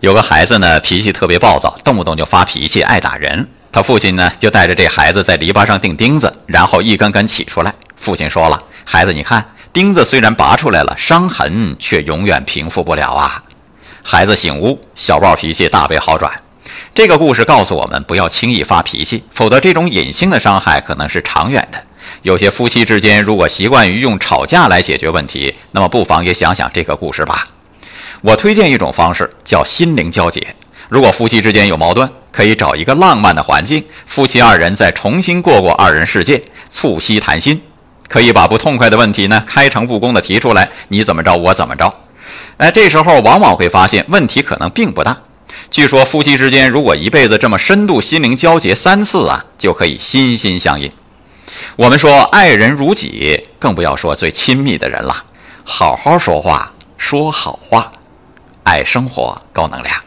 有个孩子呢，脾气特别暴躁，动不动就发脾气，爱打人。他父亲呢，就带着这孩子在篱笆上钉钉子，然后一根根起出来。父亲说了：“孩子，你看，钉子虽然拔出来了，伤痕却永远平复不了啊。”孩子醒悟，小暴脾气大为好转。这个故事告诉我们，不要轻易发脾气，否则这种隐性的伤害可能是长远的。有些夫妻之间如果习惯于用吵架来解决问题，那么不妨也想想这个故事吧。我推荐一种方式，叫心灵交结。如果夫妻之间有矛盾，可以找一个浪漫的环境，夫妻二人再重新过过二人世界，促膝谈心。可以把不痛快的问题呢，开诚布公地提出来，你怎么着，我怎么着。哎，这时候往往会发现问题可能并不大。据说夫妻之间如果一辈子这么深度心灵交结三次啊，就可以心心相印。我们说爱人如己，更不要说最亲密的人了。好好说话，说好话。爱生活，高能量。